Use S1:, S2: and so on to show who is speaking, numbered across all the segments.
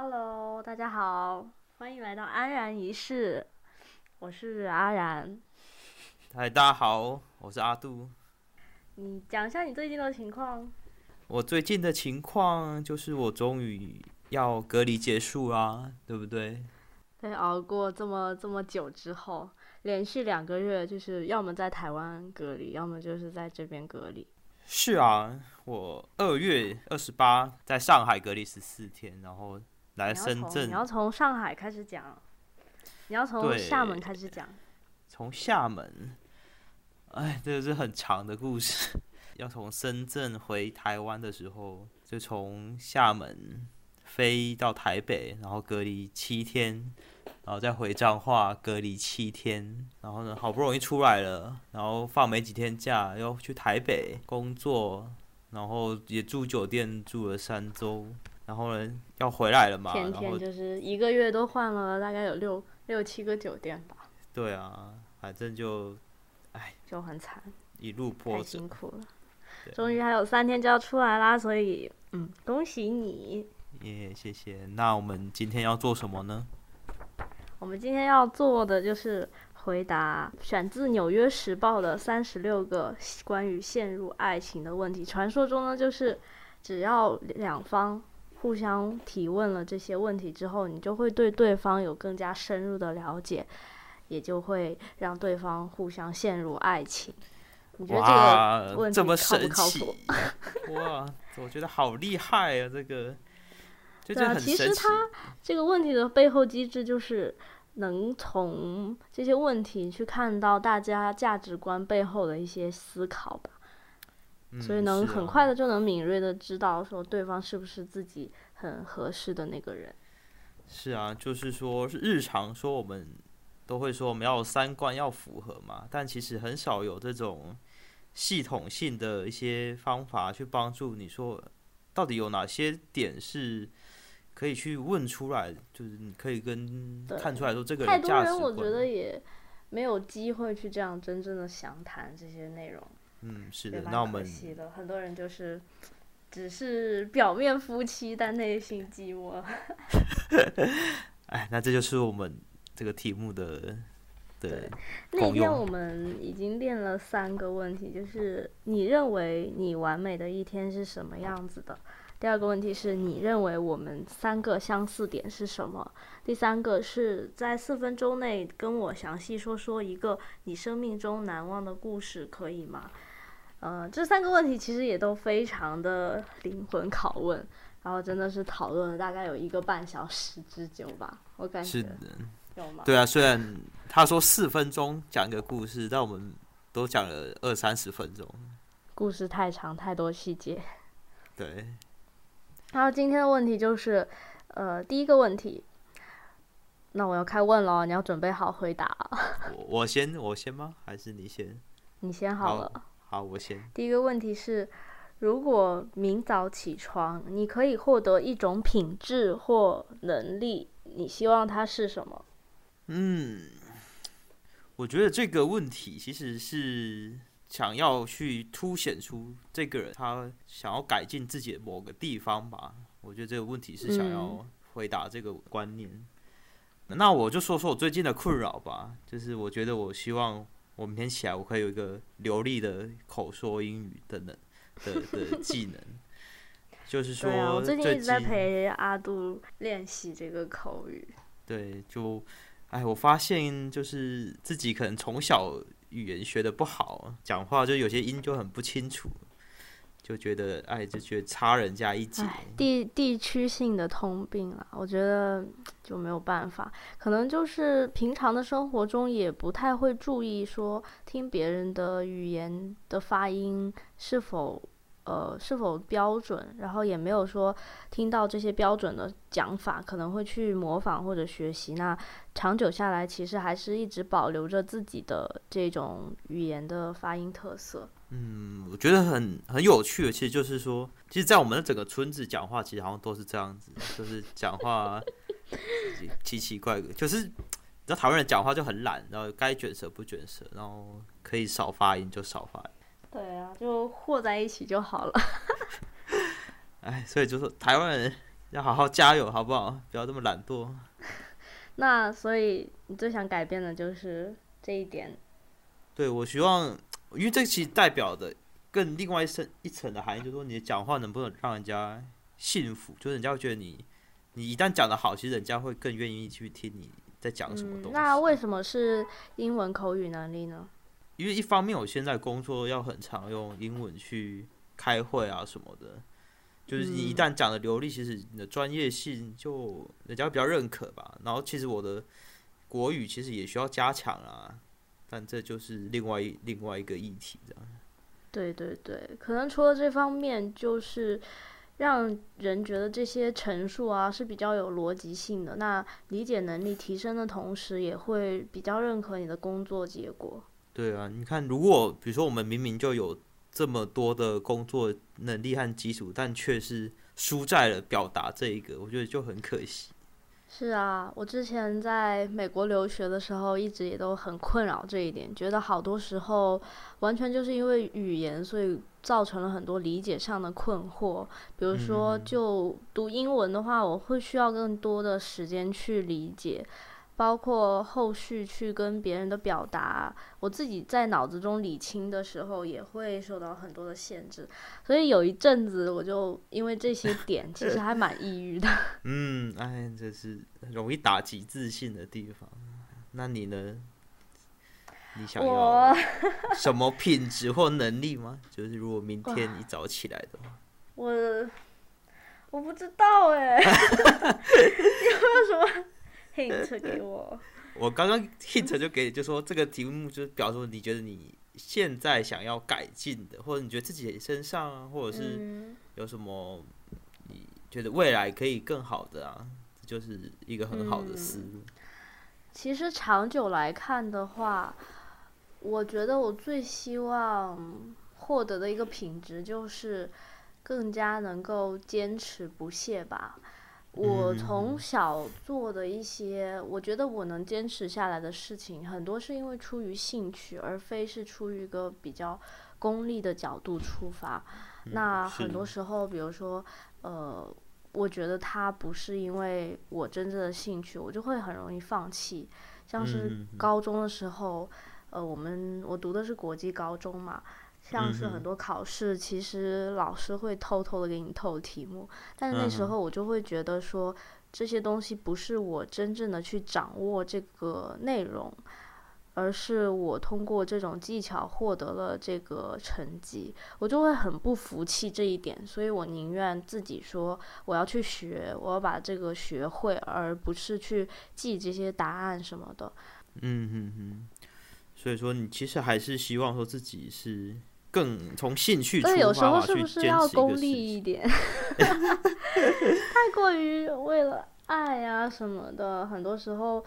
S1: Hello，大家好，欢迎来到安然一世，我是阿然。
S2: 嗨，大家好，我是阿杜。
S1: 你讲一下你最近的情况。
S2: 我最近的情况就是我终于要隔离结束啦，对不对？
S1: 对，熬过这么这么久之后，连续两个月，就是要么在台湾隔离，要么就是在这边隔离。
S2: 是啊，我二月二十八在上海隔离十四天，然后来深圳。
S1: 你要从上海开始讲，你要从厦门开始讲。
S2: 从厦门，哎，这个是很长的故事。要从深圳回台湾的时候，就从厦门飞到台北，然后隔离七天。然后再回彰化隔离七天，然后呢，好不容易出来了，然后放没几天假，又去台北工作，然后也住酒店住了三周，然后呢要回来了嘛，
S1: 天天就是一个月都换了大概有六六七个酒店吧。
S2: 对啊，反正就，哎，
S1: 就很惨，
S2: 一路波折，
S1: 辛苦了。终于还有三天就要出来啦，所以嗯，恭喜你。
S2: 耶，谢谢。那我们今天要做什么呢？
S1: 我们今天要做的就是回答选自《纽约时报》的三十六个关于陷入爱情的问题。传说中呢，就是只要两方互相提问了这些问题之后，你就会对对方有更加深入的了解，也就会让对方互相陷入爱情。你觉得这个问题靠不靠谱？
S2: 哇，我觉得好厉害啊！这个。
S1: 对啊，其实他这个问题的背后机制就是能从这些问题去看到大家价值观背后的一些思考吧，所以能很快的就能敏锐的知道说对方是不是自己很合适的那个人。
S2: 是啊，就是说日常说我们都会说我们要三观要符合嘛，但其实很少有这种系统性的一些方法去帮助你说到底有哪些点是。可以去问出来，就是你可以跟看出来说这个人
S1: 太多人，我觉得也没有机会去这样真正的详谈这些内容。
S2: 嗯，是的，那我们
S1: 很多人就是只是表面夫妻，但内心寂寞。
S2: 哎，那这就是我们这个题目的
S1: 对。那天我们已经练了三个问题，就是你认为你完美的一天是什么样子的？第二个问题是你认为我们三个相似点是什么？第三个是在四分钟内跟我详细说说一个你生命中难忘的故事，可以吗？呃，这三个问题其实也都非常的灵魂拷问，然后真的是讨论了大概有一个半小时之久吧，我感觉。
S2: 是的。
S1: 有吗？
S2: 对啊，虽然他说四分钟讲一个故事，但我们都讲了二三十分钟。
S1: 故事太长，太多细节。
S2: 对。
S1: 然后今天的问题就是，呃，第一个问题，那我要开问了，你要准备好回答。
S2: 我我先我先吗？还是你先？
S1: 你先好了。
S2: 好，我先。
S1: 第一个问题是，如果明早起床，你可以获得一种品质或能力，你希望它是什么？
S2: 嗯，我觉得这个问题其实是。想要去凸显出这个人，他想要改进自己的某个地方吧？我觉得这个问题是想要回答这个观念。那我就说说我最近的困扰吧，就是我觉得我希望我明天起来我可以有一个流利的口说英语的能的 的技能。就是说，
S1: 我最近一直在陪阿杜练习这个口语。
S2: 对，就哎，我发现就是自己可能从小。语言学的不好，讲话就有些音就很不清楚，就觉得哎，就觉得差人家一截。
S1: 地地区性的通病了，我觉得就没有办法，可能就是平常的生活中也不太会注意说听别人的语言的发音是否。呃，是否标准？然后也没有说听到这些标准的讲法，可能会去模仿或者学习。那长久下来，其实还是一直保留着自己的这种语言的发音特色。
S2: 嗯，我觉得很很有趣的，其实就是说，其实，在我们的整个村子讲话，其实好像都是这样子，就是讲话奇奇怪怪，就是你知道台湾人讲话就很懒，然后该卷舌不卷舌，然后可以少发音就少发音。
S1: 对啊，就和在一起就好了。
S2: 哎，所以就是台湾人要好好加油，好不好？不要这么懒惰。
S1: 那所以你最想改变的就是这一点。
S2: 对，我希望，因为这其实代表的更另外一层一层的含义，就是说你的讲话能不能让人家信服，就是人家会觉得你，你一旦讲的好，其实人家会更愿意去听你在讲什么东西。
S1: 那为什么是英文口语能力呢？
S2: 因为一方面我现在工作要很常用英文去开会啊什么的。就是你一旦讲的流利，其实你的专业性就人家比较认可吧。然后其实我的国语其实也需要加强啊，但这就是另外一另外一个议题这样。
S1: 对对对，可能除了这方面，就是让人觉得这些陈述啊是比较有逻辑性的，那理解能力提升的同时，也会比较认可你的工作结果。
S2: 对啊，你看，如果比如说我们明明就有。这么多的工作能力和基础，但却是输在了表达这一个，我觉得就很可惜。
S1: 是啊，我之前在美国留学的时候，一直也都很困扰这一点，觉得好多时候完全就是因为语言，所以造成了很多理解上的困惑。比如说，就读英文的话，我会需要更多的时间去理解。包括后续去跟别人的表达，我自己在脑子中理清的时候，也会受到很多的限制。所以有一阵子，我就因为这些点，其实还蛮抑郁的。
S2: 嗯，哎，这是容易打击自信的地方。那你呢？你想要什么品质或能力吗？就是如果明天一早起来的话，
S1: 我我不知道哎，有没有什么？hint 给我，
S2: 我刚刚 hint 就给，就说这个题目就是表示你觉得你现在想要改进的，或者你觉得自己身上啊，或者是有什么你觉得未来可以更好的啊，就是一个很好的思路。
S1: 其实长久来看的话，我觉得我最希望获得的一个品质就是更加能够坚持不懈吧。我从小做的一些，我觉得我能坚持下来的事情，很多是因为出于兴趣，而非是出于一个比较功利的角度出发。那很多时候，比如说，呃，我觉得它不是因为我真正的兴趣，我就会很容易放弃。像是高中的时候，呃，我们我读的是国际高中嘛。像是很多考试，其实老师会偷偷的给你透题目，但是那时候我就会觉得说，这些东西不是我真正的去掌握这个内容，而是我通过这种技巧获得了这个成绩，我就会很不服气这一点，所以我宁愿自己说我要去学，我要把这个学会，而不是去记这些答案什么的。
S2: 嗯嗯嗯，所以说你其实还是希望说自己是。更从兴趣出发
S1: 有时候是不是要功利一点？太过于为了爱啊什么的，很多时候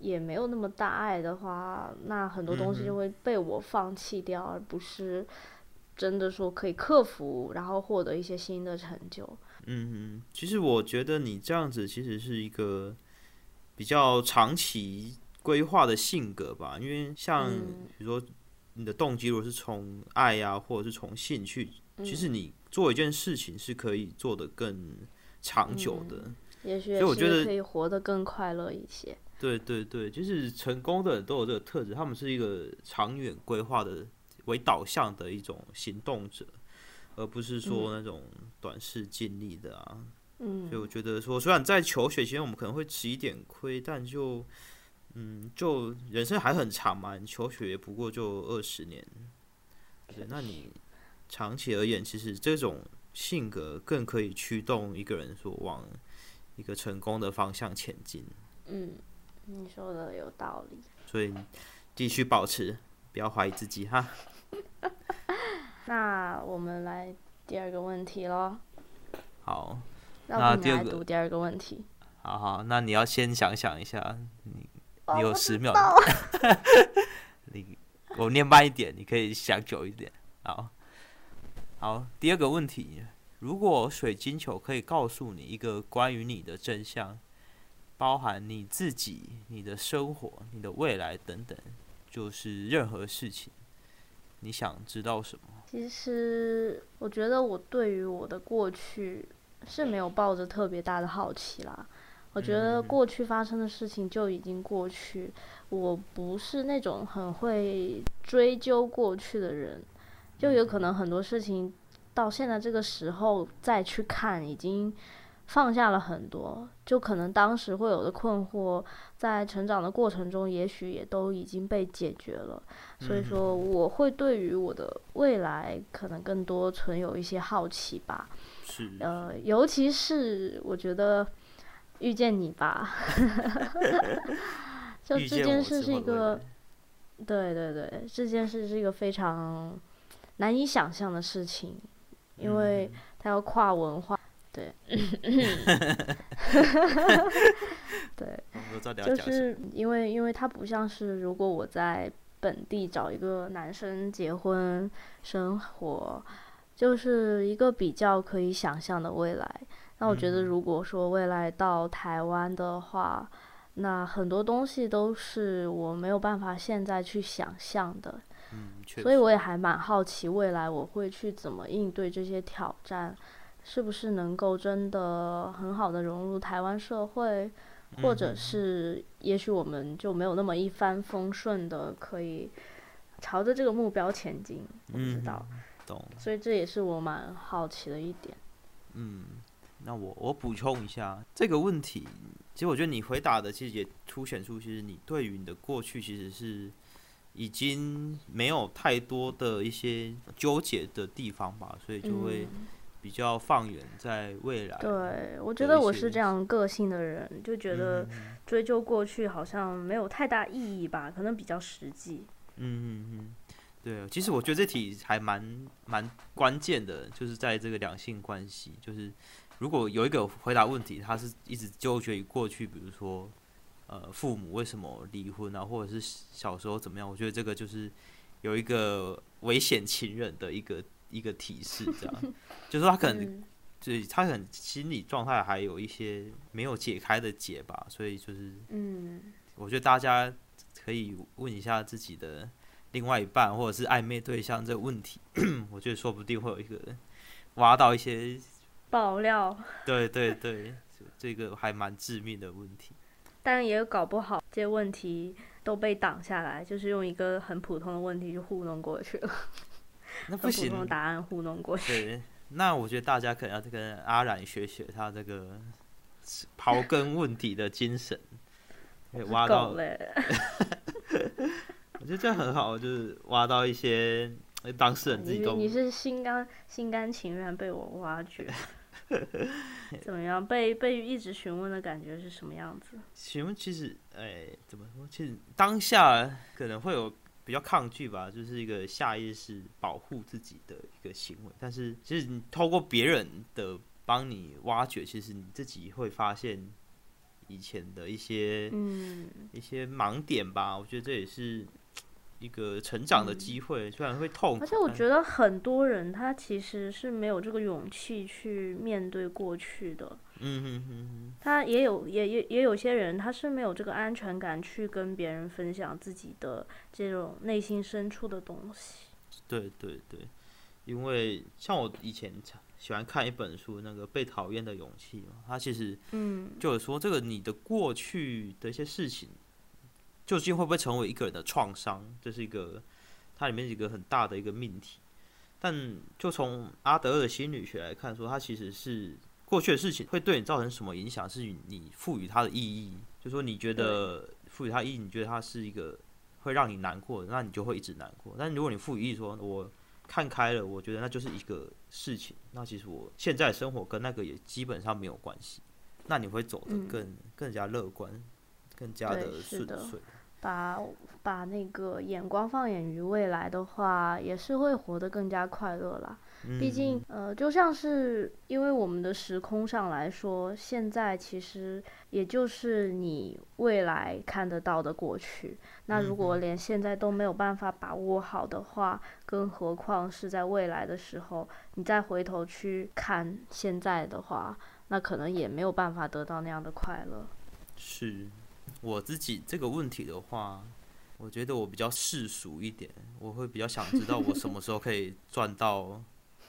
S1: 也没有那么大爱的话，那很多东西就会被我放弃掉，而不是真的说可以克服，然后获得一些新的成就。
S2: 嗯嗯，其实我觉得你这样子其实是一个比较长期规划的性格吧，因为像比如说。你的动机如果是从爱呀，或者是从兴趣，其实你做一件事情是可以做得更长久的。
S1: 也许，
S2: 所以我觉得
S1: 可以活得更快乐一些。
S2: 对对对，就是成功的人都有这个特质，他们是一个长远规划的为导向的一种行动者，而不是说那种短视尽力的啊。
S1: 嗯。
S2: 所以我觉得说，虽然在求学期间我们可能会吃一点亏，但就。嗯，就人生还很长嘛，你求学不过就二十年，对，那你长期而言，其实这种性格更可以驱动一个人说往一个成功的方向前进。
S1: 嗯，你说的有道理。
S2: 所以继续保持，不要怀疑自己哈。
S1: 那我们来第二个问题喽。
S2: 好，
S1: 那第二个第二个问题。
S2: 好好，那你要先想想一下你。你有十秒，你我念慢一点，你可以想久一点。好，好，第二个问题：如果水晶球可以告诉你一个关于你的真相，包含你自己、你的生活、你的未来等等，就是任何事情，你想知道什么？
S1: 其实，我觉得我对于我的过去是没有抱着特别大的好奇啦。我觉得过去发生的事情就已经过去，我不是那种很会追究过去的人，就有可能很多事情到现在这个时候再去看，已经放下了很多，就可能当时会有的困惑，在成长的过程中，也许也都已经被解决了。所以说，我会对于我的未来可能更多存有一些好奇吧。
S2: 是，
S1: 呃，尤其是我觉得。遇见你吧，就这件事是一个，对对对，这件事是一个非常难以想象的事情，因为它要跨文化，对，对，就是因为因为它不像是如果我在本地找一个男生结婚生活，就是一个比较可以想象的未来。那我觉得，如果说未来到台湾的话，那很多东西都是我没有办法现在去想象的。
S2: 嗯，
S1: 所以我也还蛮好奇，未来我会去怎么应对这些挑战，是不是能够真的很好的融入台湾社会，或者是也许我们就没有那么一帆风顺的可以朝着这个目标前进。不知道，
S2: 懂。
S1: 所以这也是我蛮好奇的一点。
S2: 嗯。那我我补充一下这个问题，其实我觉得你回答的其实也凸显出，其实你对于你的过去其实是已经没有太多的一些纠结的地方吧，所以就会比较放远在未来。
S1: 对，我觉得我是这样个性的人，就觉得追究过去好像没有太大意义吧，可能比较实际。
S2: 嗯嗯嗯，对，其实我觉得这题还蛮蛮关键的，就是在这个两性关系，就是。如果有一个回答问题，他是一直纠结于过去，比如说，呃，父母为什么离婚啊，或者是小时候怎么样？我觉得这个就是有一个危险情人的一个一个提示，这样，就是他可能，就是他可能心理状态还有一些没有解开的结吧，所以就是，
S1: 嗯，
S2: 我觉得大家可以问一下自己的另外一半或者是暧昧对象这个问题，我觉得说不定会有一个挖到一些。
S1: 爆料，
S2: 对对对，这个还蛮致命的问题。
S1: 但也搞不好，这些问题都被挡下来，就是用一个很普通的问题就糊弄过去了。
S2: 那不行，
S1: 答案糊弄过去。
S2: 对，那我觉得大家可能要跟阿染学学他这个 刨根问底的精神，挖到。我觉得这样很好，就是挖到一些当事人自己都。
S1: 你是心甘心甘情愿被我挖掘。怎么样？被被一直询问的感觉是什么样子？
S2: 询问其实，哎，怎么说？其实当下可能会有比较抗拒吧，就是一个下意识保护自己的一个行为。但是，其实你透过别人的帮你挖掘，其实你自己会发现以前的一些
S1: 嗯
S2: 一些盲点吧。我觉得这也是。一个成长的机会，虽然会痛，
S1: 而且我觉得很多人他其实是没有这个勇气去面对过去的。
S2: 嗯哼哼
S1: 他也有，也也也有些人他是没有这个安全感去跟别人分享自己的这种内心深处的东西。
S2: 对对对，因为像我以前喜欢看一本书，那个《被讨厌的勇气》嘛，他其实
S1: 嗯，
S2: 就是说这个你的过去的一些事情。究竟会不会成为一个人的创伤？这是一个它里面一个很大的一个命题。但就从阿德勒的心理学来看，说它其实是过去的事情会对你造成什么影响，是你赋予它的意义。就说你觉得赋予它意义，你觉得它是一个会让你难过的，那你就会一直难过。但如果你赋予意义，说我看开了，我觉得那就是一个事情。那其实我现在生活跟那个也基本上没有关系。那你会走得更更加乐观，更加的顺遂。
S1: 把把那个眼光放眼于未来的话，也是会活得更加快乐啦。毕竟，呃，就像是因为我们的时空上来说，现在其实也就是你未来看得到的过去。那如果连现在都没有办法把握好的话，更何况是在未来的时候，你再回头去看现在的话，那可能也没有办法得到那样的快乐。
S2: 是。我自己这个问题的话，我觉得我比较世俗一点，我会比较想知道我什么时候可以赚到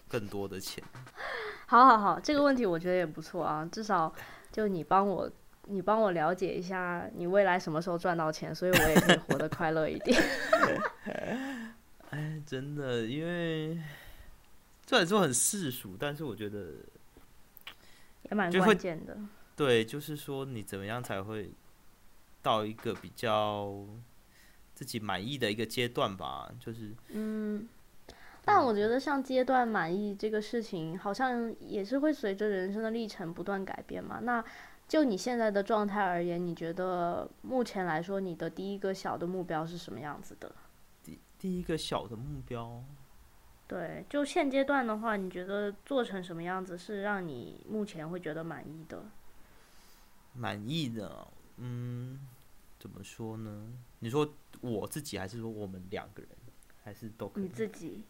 S2: 更多的钱。
S1: 好好好，这个问题我觉得也不错啊，至少就你帮我，你帮我了解一下你未来什么时候赚到钱，所以我也可以活得快乐一点。
S2: 哎，真的，因为虽然说很世俗，但是我觉得
S1: 也蛮关键的。
S2: 对，就是说你怎么样才会到一个比较自己满意的一个阶段吧？就是
S1: 嗯。但我觉得像阶段满意这个事情，好像也是会随着人生的历程不断改变嘛。那就你现在的状态而言，你觉得目前来说，你的第一个小的目标是什么样子的？
S2: 第第一个小的目标，
S1: 对，就现阶段的话，你觉得做成什么样子是让你目前会觉得满意的？
S2: 满意的，嗯，怎么说呢？你说我自己，还是说我们两个人，还是都可以？
S1: 你自己。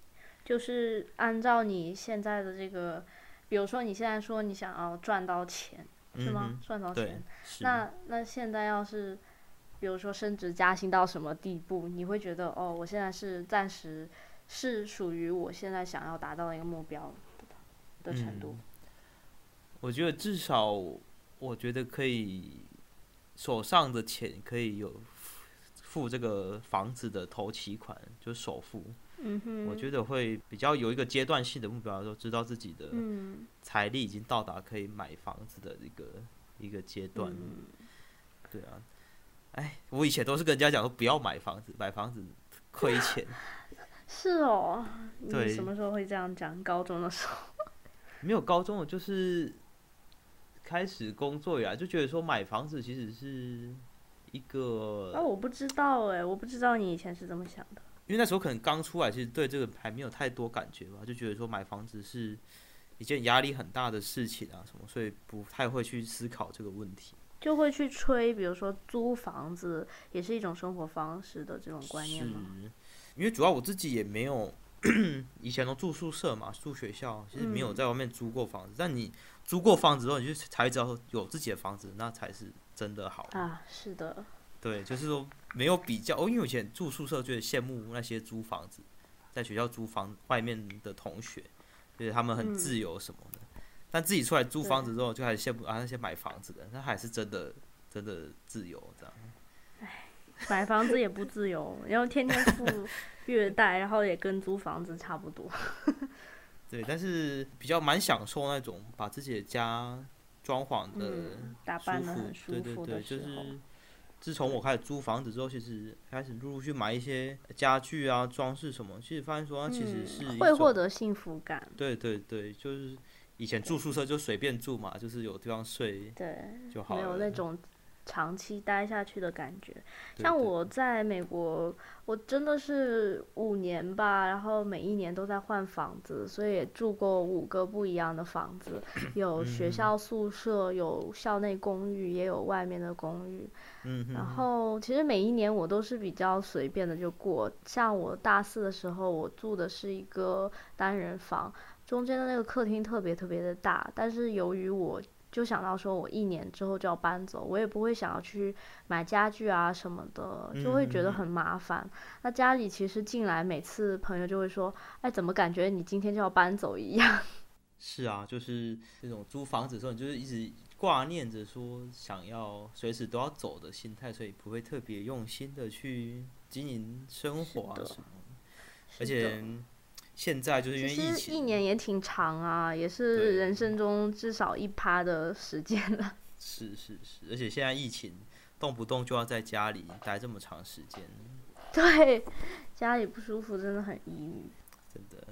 S1: 就是按照你现在的这个，比如说你现在说你想要赚到钱，是吗？赚到钱，那那现在要是，比如说升职加薪到什么地步，你会觉得哦，我现在是暂时是属于我现在想要达到的一个目标的程度。
S2: 我觉得至少，我觉得可以手上的钱可以有付这个房子的头期款，就是首付。
S1: 嗯哼，
S2: 我觉得会比较有一个阶段性的目标，说知道自己的财力已经到达可以买房子的一个一个阶段。对啊，哎，我以前都是跟人家讲说不要买房子，买房子亏钱。
S1: 是哦，你什么时候会这样讲？高中的时候？
S2: 没有高中，我就是开始工作以来就觉得说买房子其实是一个……
S1: 啊，我不知道哎，我不知道你以前是怎么想的。
S2: 因为那时候可能刚出来，其实对这个还没有太多感觉吧，就觉得说买房子是一件压力很大的事情啊，什么，所以不太会去思考这个问题。
S1: 就会去吹，比如说租房子也是一种生活方式的这种观念吗？
S2: 因为主要我自己也没有 以前都住宿舍嘛，住学校，其实没有在外面租过房子。但你租过房子之后，你就才知道有自己的房子，那才是真的好
S1: 啊。是的。
S2: 对，就是说没有比较哦，因为以前住宿舍就羡慕那些租房子，在学校租房外面的同学，就是他们很自由什么的。但自己出来租房子之后，就开始羡慕啊那些买房子的，那还是真的真的自由这样。
S1: 唉，买房子也不自由，然后天天付 月贷，然后也跟租房子差不多。
S2: 对，但是比较蛮享受那种把自己的家装潢的
S1: 打扮的很舒
S2: 服的时候。自从我开始租房子之后，其实开始陆陆续买一些家具啊、装饰什么，其实发现说它其实是
S1: 会获得幸福感。
S2: 对对对，就是以前住宿舍就随便住嘛，就是有地方睡，
S1: 对
S2: 就好，
S1: 没有那种。长期待下去的感觉，像我在美国，我真的是五年吧，然后每一年都在换房子，所以也住过五个不一样的房子，有学校宿舍，有校内公寓，也有外面的公寓。
S2: 嗯，
S1: 然后其实每一年我都是比较随便的就过，像我大四的时候，我住的是一个单人房，中间的那个客厅特别特别的大，但是由于我。就想到说，我一年之后就要搬走，我也不会想要去买家具啊什么的，就会觉得很麻烦。那家里其实进来，每次朋友就会说：“哎，怎么感觉你今天就要搬走一样？”
S2: 是啊，就是那种租房子的时候，你就是一直挂念着说想要随时都要走的心态，所以不会特别用心的去经营生活啊什么。而且。现在就是因为疫情，
S1: 一年也挺长啊，也是人生中至少一趴的时间了。
S2: 是是是，而且现在疫情，动不动就要在家里待这么长时间。
S1: 对，家里不舒服真的很抑郁。
S2: 真的。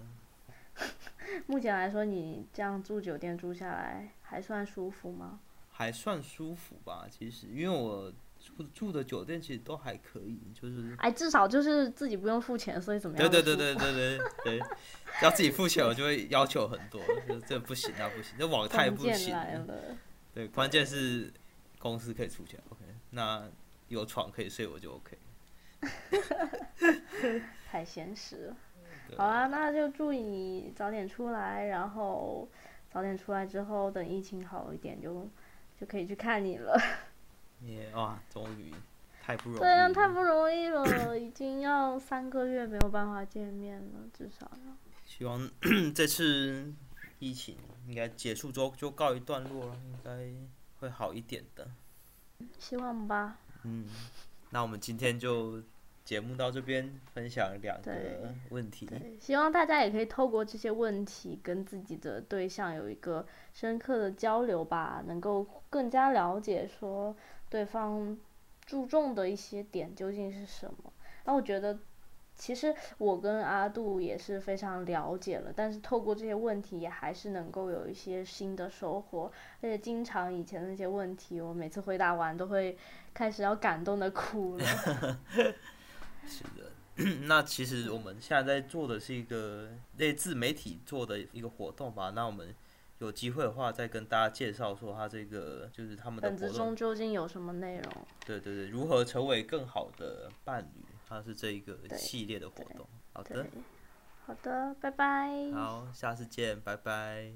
S1: 目前来说，你这样住酒店住下来还算舒服吗？
S2: 还算舒服吧，其实，因为我。住住的酒店其实都还可以，就是
S1: 哎，至少就是自己不用付钱，所以怎么样？
S2: 对对对对对对对，要自己付钱，我就会要求很多，就这不行那不行，这网太不行。对，关键是公司可以出钱，OK，那有床可以睡我就 OK。
S1: 太现实了。好啊，那就祝你早点出来，然后早点出来之后，等疫情好一点，就就可以去看你了。
S2: 也哇，终于太不容易。
S1: 对啊，太不容易了，已经要三个月没有办法见面了，至少要。
S2: 希望这次疫情应该结束之后就告一段落了，应该会好一点的。
S1: 希望吧。
S2: 嗯，那我们今天就节目到这边，分享两个问题。
S1: 对，希望大家也可以透过这些问题跟自己的对象有一个深刻的交流吧，能够更加了解说对方注重的一些点究竟是什么。那我觉得。其实我跟阿杜也是非常了解了，但是透过这些问题也还是能够有一些新的收获，而且经常以前那些问题，我每次回答完都会开始要感动的哭了。
S2: 是的，那其实我们现在在做的是一个类自媒体做的一个活动吧，那我们有机会的话再跟大家介绍说他这个就是他们的
S1: 本子中究竟有什么内容？
S2: 对对对，如何成为更好的伴侣？它是这一个系列的活动，好的，
S1: 好的，拜拜。
S2: 好，下次见，拜拜。